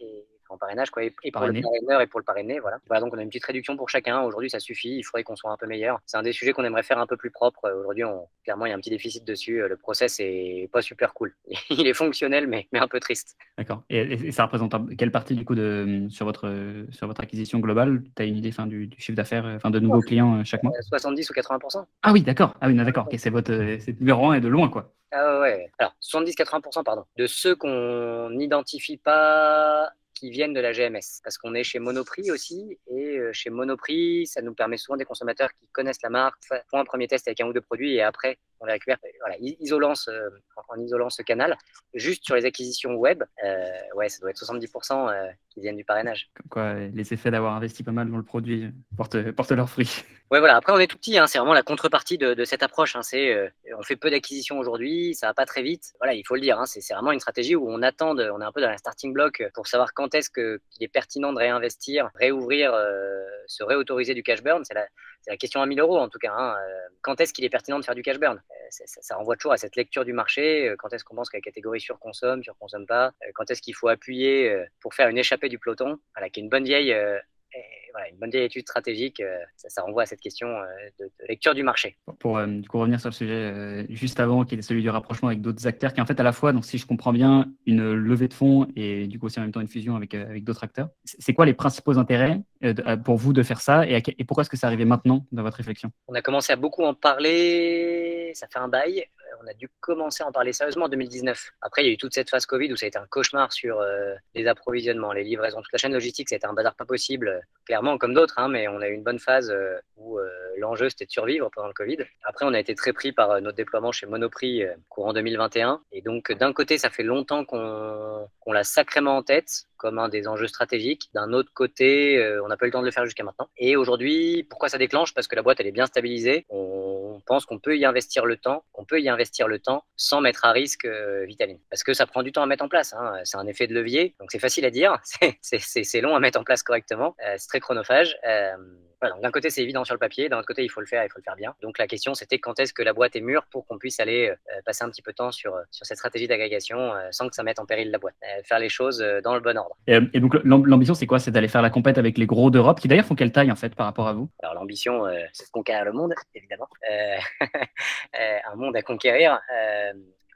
parrainage, quoi, et, pour le parraineur et pour le parrainé, voilà. Voilà, donc on a une petite réduction pour chacun. Aujourd'hui, ça suffit. Il faudrait qu'on soit un peu meilleur. C'est un des sujets qu'on aimerait faire un peu plus propre. Aujourd'hui, on, clairement, il y a un petit déficit dessus. Le process est pas super cool. Il est fonctionnel, mais, mais un peu triste. D'accord. Et, ça représente quelle partie, du coup, de, sur, votre, sur votre acquisition globale? Tu as une idée fin, du, chiffre d'affaires, enfin, de nouveaux clients euh, chaque mois? 70 ou 80 Ah oui, d'accord. Ah oui, d'accord. c'est votre numéro 1 et de loin, quoi. Ah ouais. Alors, 70-80%, pardon. De ceux qu'on n'identifie pas qui viennent de la GMS. Parce qu'on est chez Monoprix aussi, et euh, chez Monoprix, ça nous permet souvent des consommateurs qui connaissent la marque, font un premier test avec un ou deux produits, et après, on les récupère. Voilà, isolant ce, en isolant ce canal, juste sur les acquisitions web, euh, ouais, ça doit être 70% euh, qui viennent du parrainage. Comme quoi, les effets d'avoir investi pas mal dans le produit portent, portent leurs fruits. Voilà. Après, on est tout petit. Hein, c'est vraiment la contrepartie de, de cette approche. Hein, euh, on fait peu d'acquisitions aujourd'hui, ça va pas très vite. Voilà, il faut le dire. Hein, c'est, c'est vraiment une stratégie où on attend, on est un peu dans la starting block pour savoir quand est-ce que, qu'il est pertinent de réinvestir, réouvrir, se réautoriser du cash burn. C'est la, question à 1000 euros en tout cas. Hein. Euh, quand est-ce qu'il est pertinent de faire du cash burn? Euh, ça, renvoie toujours à cette lecture du marché. Euh, quand est-ce qu'on pense que la catégorie surconsomme, surconsomme pas? Quand est-ce qu'il faut appuyer pour faire une échappée du peloton? Qui est une bonne vieille une bonne vieille étude stratégique, ça, renvoie à cette question de, lecture du marché. Pour, du coup, revenir sur le sujet juste avant, qui est celui du rapprochement avec d'autres acteurs, qui est en fait à la fois, donc si je comprends bien, une levée de fonds et du coup aussi en même temps une fusion avec, avec d'autres acteurs. C'est quoi les principaux intérêts pour vous de faire ça et, et pourquoi est-ce que ça arrivait maintenant dans votre réflexion? On a commencé à beaucoup en parler, ça fait un bail on a dû commencer à en parler sérieusement en 2019. Après, il y a eu toute cette phase Covid où ça a été un cauchemar sur euh, les approvisionnements, les livraisons, toute la chaîne logistique. Ça a été un bazar pas possible, euh, clairement, comme d'autres, hein, mais on a eu une bonne phase euh, où l'enjeu c'était de survivre pendant le Covid. Après, on a été très pris par notre déploiement chez Monoprix courant 2021. Et donc, d'un côté, ça fait longtemps qu'on l'a sacrément en tête comme un des enjeux stratégiques. D'un autre côté, on n'a pas eu le temps de le faire jusqu'à maintenant. Et aujourd'hui, pourquoi ça déclenche? Parce que la boîte, elle est bien stabilisée. On pense qu'on peut y investir le temps, qu'on peut y investir le temps sans mettre à risque euh, Vitaline. Parce que ça prend du temps à mettre en place. Hein. C'est un effet de levier, donc c'est facile à dire, c'est long à mettre en place correctement, euh, c'est très chronophage. Euh, d'un côté, c'est évident sur le papier, d'un autre côté, il faut le faire, il faut le faire bien. Donc la question, c'était quand est-ce que la boîte est mûre pour qu'on puisse aller euh, passer un petit peu de temps sur, euh, sur cette stratégie d'agrégation euh, sans que ça mette en péril la boîte. faire les choses dans le bon ordre. Et, donc l'ambition, c'est quoi? C'est d'aller faire la compète avec les gros d'Europe, qui d'ailleurs font quelle taille en fait par rapport à vous? Alors l'ambition, c'est de conquérir le monde, évidemment. un monde à conquérir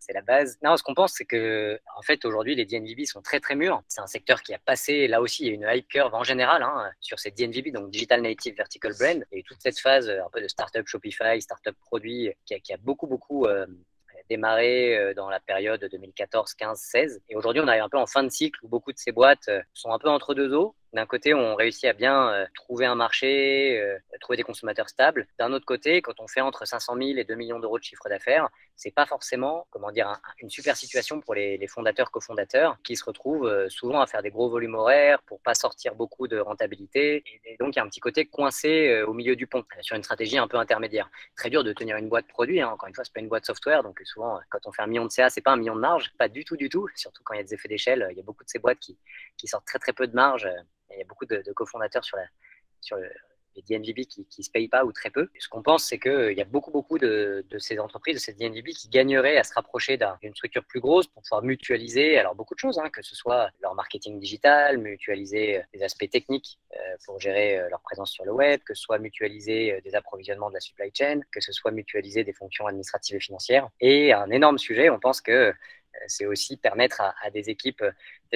c'est la base. Non, ce qu'on pense, c'est que en fait aujourd'hui les DNVB sont très très mûrs. C'est un secteur qui a passé, là aussi, une hype curve en général hein, sur ces DNVB, donc Digital Native Vertical Brand, et toute cette phase un peu de startup Shopify, startup produit, qui a, beaucoup beaucoup euh, démarré euh, dans la période 2014, 15, 16. Et aujourd'hui, on arrive un peu en fin de cycle où beaucoup de ces boîtes euh, sont un peu entre deux eaux. D'un côté, on réussit à bien euh, trouver un marché, euh, trouver des consommateurs stables. D'un autre côté, quand on fait entre 500 000 et 2 millions d'euros de chiffre d'affaires, c'est pas forcément, comment dire, une super situation pour les, fondateurs, cofondateurs, qui se retrouvent euh, souvent à faire des gros volumes horaires pour pas sortir beaucoup de rentabilité. Et, donc, il y a un petit côté coincé au milieu du pont, sur une stratégie un peu intermédiaire. Très dur de tenir une boîte produit. Hein. Encore une fois, c'est pas une boîte software, donc souvent, quand on fait un million de CA, c'est pas un million de marge, pas du tout, du tout. Surtout quand il y a des effets d'échelle, il y a beaucoup de ces boîtes qui, qui sortent très très peu de marge il y a beaucoup de, cofondateurs sur, les DNVB qui ne se payent pas ou très peu. Ce qu'on pense, c'est qu'il y a beaucoup, beaucoup de, ces entreprises, de ces DNVB qui gagneraient à se rapprocher d'une structure plus grosse pour pouvoir mutualiser alors beaucoup de choses, hein, que ce soit leur marketing digital, mutualiser des aspects techniques euh, pour gérer euh, leur présence sur le web, que ce soit mutualiser euh, des approvisionnements de la supply chain, que ce soit mutualiser des fonctions administratives et financières. Et un énorme sujet, on pense que c'est aussi permettre à des équipes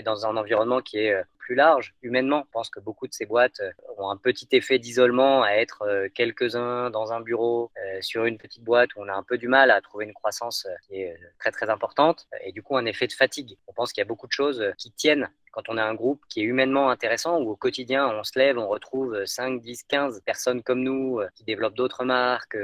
dans un environnement qui est plus large. Humainement, je pense que beaucoup de ces boîtes euh, ont un petit effet d'isolement à être euh, quelques-uns dans un bureau, euh, sur une petite boîte où on a un peu du mal à trouver une croissance qui est très très importante et du coup un effet de fatigue. On pense qu'il y a beaucoup de choses qui tiennent quand on a un groupe qui est humainement intéressant, où au quotidien, on se lève, on retrouve 5, 10, 15 personnes comme nous qui développent d'autres marques.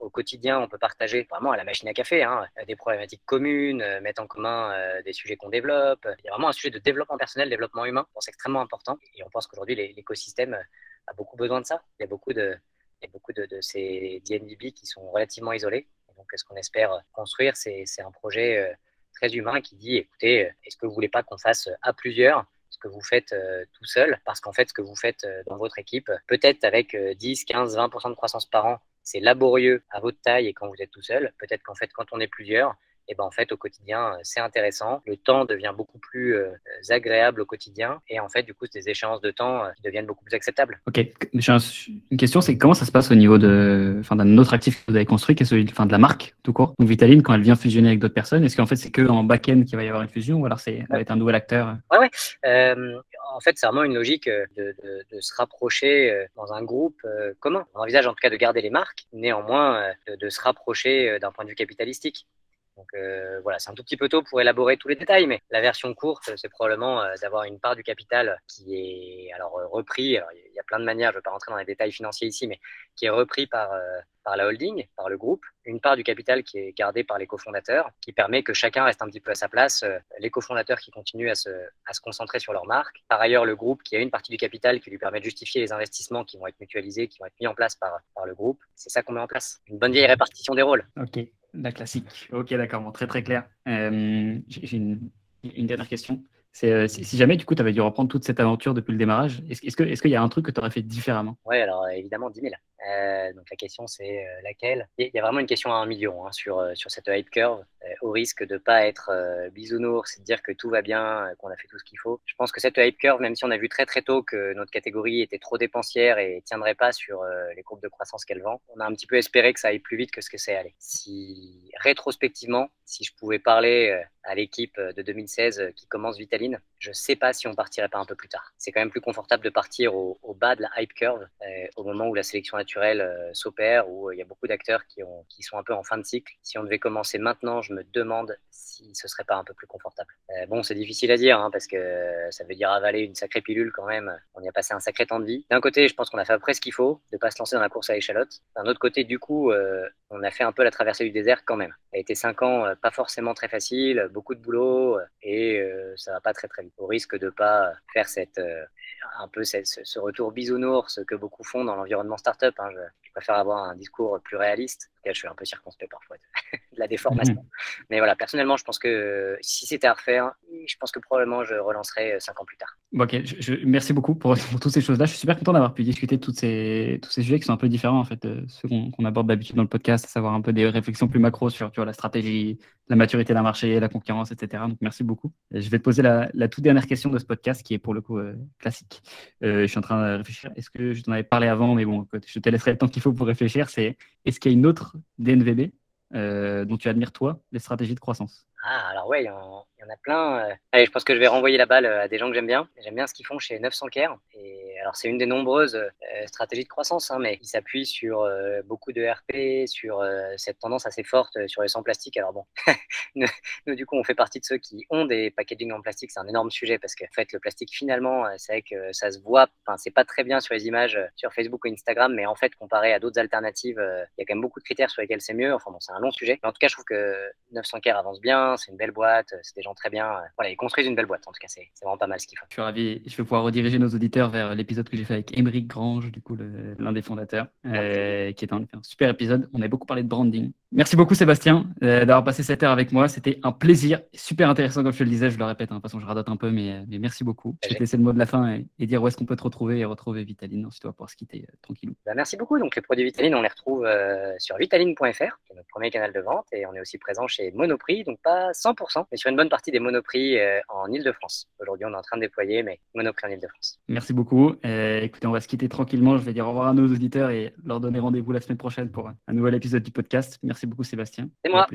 au quotidien, on peut partager vraiment à la machine à café hein, des problématiques communes, mettre en commun des sujets qu'on développe. Il y a vraiment un sujet de développement personnel, développement humain c'est extrêmement important. Et on pense qu'aujourd'hui, l'écosystème a beaucoup besoin de ça. Il y a beaucoup de, ces DNVB qui sont relativement isolés. donc, ce qu'on espère construire, c'est un projet euh, très humain qui dit, écoutez, est-ce que vous voulez pas qu'on fasse à plusieurs ce que vous faites euh, tout seul? Parce qu'en fait, ce que vous faites euh, dans votre équipe, peut-être avec 10, 15, 20% de croissance par an, c'est laborieux à votre taille et quand vous êtes tout seul. Peut-être qu'en fait, quand on est plusieurs, et ben en fait au quotidien euh, c'est intéressant. Le temps devient beaucoup plus euh, agréable au quotidien et en fait du coup c'est des échéances de temps euh, qui deviennent beaucoup plus acceptables. Ok, une question c'est comment ça se passe au niveau de, enfin d'un autre actif que vous avez construit qui est celui de, enfin, de la marque tout court? Donc Vitaline quand elle vient fusionner avec d'autres personnes, est-ce qu'en fait c'est que en back-end qu'il va y avoir une fusion ou alors c'est va être un nouvel acteur? Ouais ouais. Euh, en fait c'est vraiment une logique de, de, de, se rapprocher dans un groupe commun. On envisage en tout cas de garder les marques, néanmoins de, de se rapprocher d'un point de vue capitalistique. Donc euh, voilà, c'est un tout petit peu tôt pour élaborer tous les détails, mais la version courte, c'est probablement euh, d'avoir une part du capital qui est alors euh, repris. Il y a plein de manières, je ne vais pas rentrer dans les détails financiers ici, mais qui est repris par par la holding, par le groupe, une part du capital qui est gardée par les cofondateurs, qui permet que chacun reste un petit peu à sa place, les cofondateurs qui continuent à se, concentrer sur leur marque. Par ailleurs, le groupe qui a une partie du capital qui lui permet de justifier les investissements qui vont être mutualisés, qui vont être mis en place par, le groupe. C'est ça qu'on met en place. Une bonne vieille répartition des rôles. Ok. La classique. Ok, d'accord, très très clair. Euh, j'ai une, dernière question. Euh, si, jamais, du coup, tu avais dû reprendre toute cette aventure depuis le démarrage, est-ce qu'il est y a un truc que tu aurais fait différemment? Oui, alors évidemment, 10 000. Euh, donc la question c'est euh, laquelle? Il y a vraiment une question à un million hein, sur, euh, sur cette hype curve, au risque de ne pas être bisounours de dire que tout va bien, qu'on a fait tout ce qu'il faut. Je pense que cette hype curve, même si on a vu très très tôt que notre catégorie était trop dépensière et tiendrait pas sur les courbes de croissance qu'elle vend, on a un petit peu espéré que ça aille plus vite que ce que c'est allé. Si rétrospectivement, si je pouvais parler à l'équipe de 2016 qui commence Vitaline, je sais pas si on partirait pas un peu plus tard. C'est quand même plus confortable de partir au, bas de la hype curve au moment où la sélection naturel euh, s'opère, où euh, il y a beaucoup d'acteurs qui, sont un peu en fin de cycle. Si on devait commencer maintenant, je me demande si ce serait pas un peu plus confortable. Euh, bon, c'est difficile à dire, hein, parce que ça veut dire avaler une sacrée pilule quand même. On y a passé un sacré temps de vie. D'un côté, je pense qu'on a fait à ce qu'il faut, de pas se lancer dans la course à l'échalote. D'un autre côté, du coup, on a fait un peu la traversée du désert quand même. Ça a été cinq ans pas forcément très facile, beaucoup de boulot, et ça va pas très très vite. Au risque de pas faire cette un peu ce, retour bisounours que beaucoup font dans l'environnement startup. Hein. Je, préfère avoir un discours plus réaliste. Je suis un peu circonspect parfois de, la déformation. Mhm. Mais voilà, personnellement, je pense que si c'était à refaire, je pense que probablement je relancerais euh, cinq ans plus tard. ok, je, merci beaucoup pour, toutes ces choses-là. Je suis super content d'avoir pu discuter de toutes ces, tous ces sujets qui sont un peu différents en fait, de ceux qu'on aborde d'habitude dans le podcast, à savoir un peu des réflexions plus macro sur tu vois, la stratégie, la maturité d'un marché, la concurrence, etc. Donc merci beaucoup. je vais te poser la, la, toute dernière question de ce podcast qui est pour le coup euh, classique. Euh, je suis en train de réfléchir. Est-ce que je t'en avais parlé avant, mais bon, je te laisserai le temps qu'il faut pour réfléchir. C'est est-ce qu'il y a une autre DNVB euh, dont tu admires toi les stratégies de croissance. Ah, alors ouais, il y, en, a plein. Allez, je pense que je vais renvoyer la balle à des gens que j'aime bien. J'aime bien ce qu'ils font chez 900 Care. Et alors c'est une des nombreuses euh, stratégies de croissance, hein, mais il s'appuie sur euh, beaucoup de RP, sur euh, cette tendance assez forte sur les sans plastique. Alors bon, nous, du coup on fait partie de ceux qui ont des packaging en plastique, c'est un énorme sujet parce que en fait le plastique finalement c'est vrai que ça se voit, enfin c'est pas très bien sur les images sur Facebook ou Instagram, mais en fait comparé à d'autres alternatives, il y a quand même beaucoup de critères sur lesquels c'est mieux. Enfin bon c'est un long sujet, mais en tout cas je trouve que 900 Care avance bien, c'est une belle boîte, c'est gens très bien, voilà ils construisent une belle boîte en tout cas c'est vraiment pas mal ce qu'ils font. Je suis ravi, je vais pouvoir rediriger nos auditeurs vers l'épisode que j'ai fait avec Émeric Grange, du coup, l'un des fondateurs, euh, qui est un, un, super épisode. On a beaucoup parlé de branding. Merci beaucoup, Sébastien, euh, d'avoir passé cette heure avec moi. C'était un plaisir, super intéressant, comme je te le disais. Je le répète, hein, de toute façon, je radote un peu, mais, mais merci beaucoup. Je vais te laisser le mot de la fin et, dire où est-ce qu'on peut te retrouver et retrouver Vitaline. Ensuite, on va pouvoir se quitter euh, tranquillou. Bah, merci beaucoup. Donc, les produits Vitaline, on les retrouve sur vitaline.fr, qui est notre premier canal de vente, et on est aussi présent chez Monoprix, donc pas 100%, mais sur une bonne partie des Monoprix en Ile-de-France. Aujourd'hui, on est en train de déployer, mais Monoprix en Ile-de-France. Merci beaucoup. écoutez, on va se quitter tranquillement. Je vais dire au revoir à nos auditeurs et leur donner rendez-vous la semaine prochaine pour un nouvel épisode du podcast. Merci beaucoup, Sébastien. C'est moi.